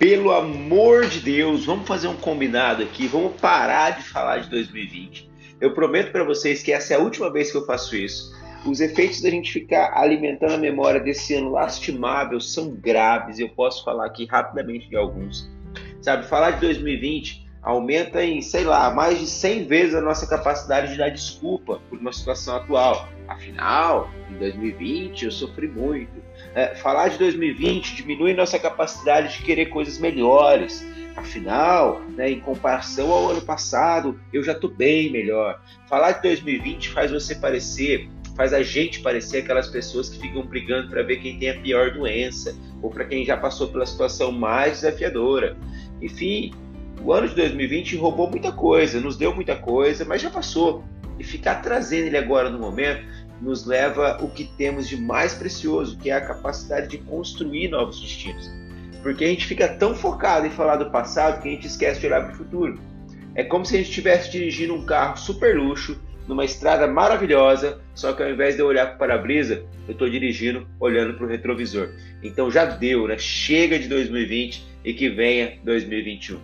pelo amor de Deus, vamos fazer um combinado aqui, vamos parar de falar de 2020. Eu prometo para vocês que essa é a última vez que eu faço isso. Os efeitos da gente ficar alimentando a memória desse ano lastimável são graves. Eu posso falar aqui rapidamente de alguns. Sabe, falar de 2020 aumenta em, sei lá, mais de 100 vezes a nossa capacidade de dar desculpa por uma situação atual. Afinal, em 2020 eu sofri muito. É, falar de 2020 diminui nossa capacidade de querer coisas melhores. Afinal, né, em comparação ao ano passado, eu já estou bem melhor. Falar de 2020 faz você parecer, faz a gente parecer aquelas pessoas que ficam brigando para ver quem tem a pior doença, ou para quem já passou pela situação mais desafiadora. Enfim, o ano de 2020 roubou muita coisa, nos deu muita coisa, mas já passou. E ficar trazendo ele agora no momento nos leva o que temos de mais precioso, que é a capacidade de construir novos destinos. Porque a gente fica tão focado em falar do passado que a gente esquece de olhar para o futuro. É como se a gente estivesse dirigindo um carro super luxo, numa estrada maravilhosa, só que ao invés de eu olhar para o para-brisa, eu estou dirigindo olhando para o retrovisor. Então já deu, né? Chega de 2020 e que venha 2021.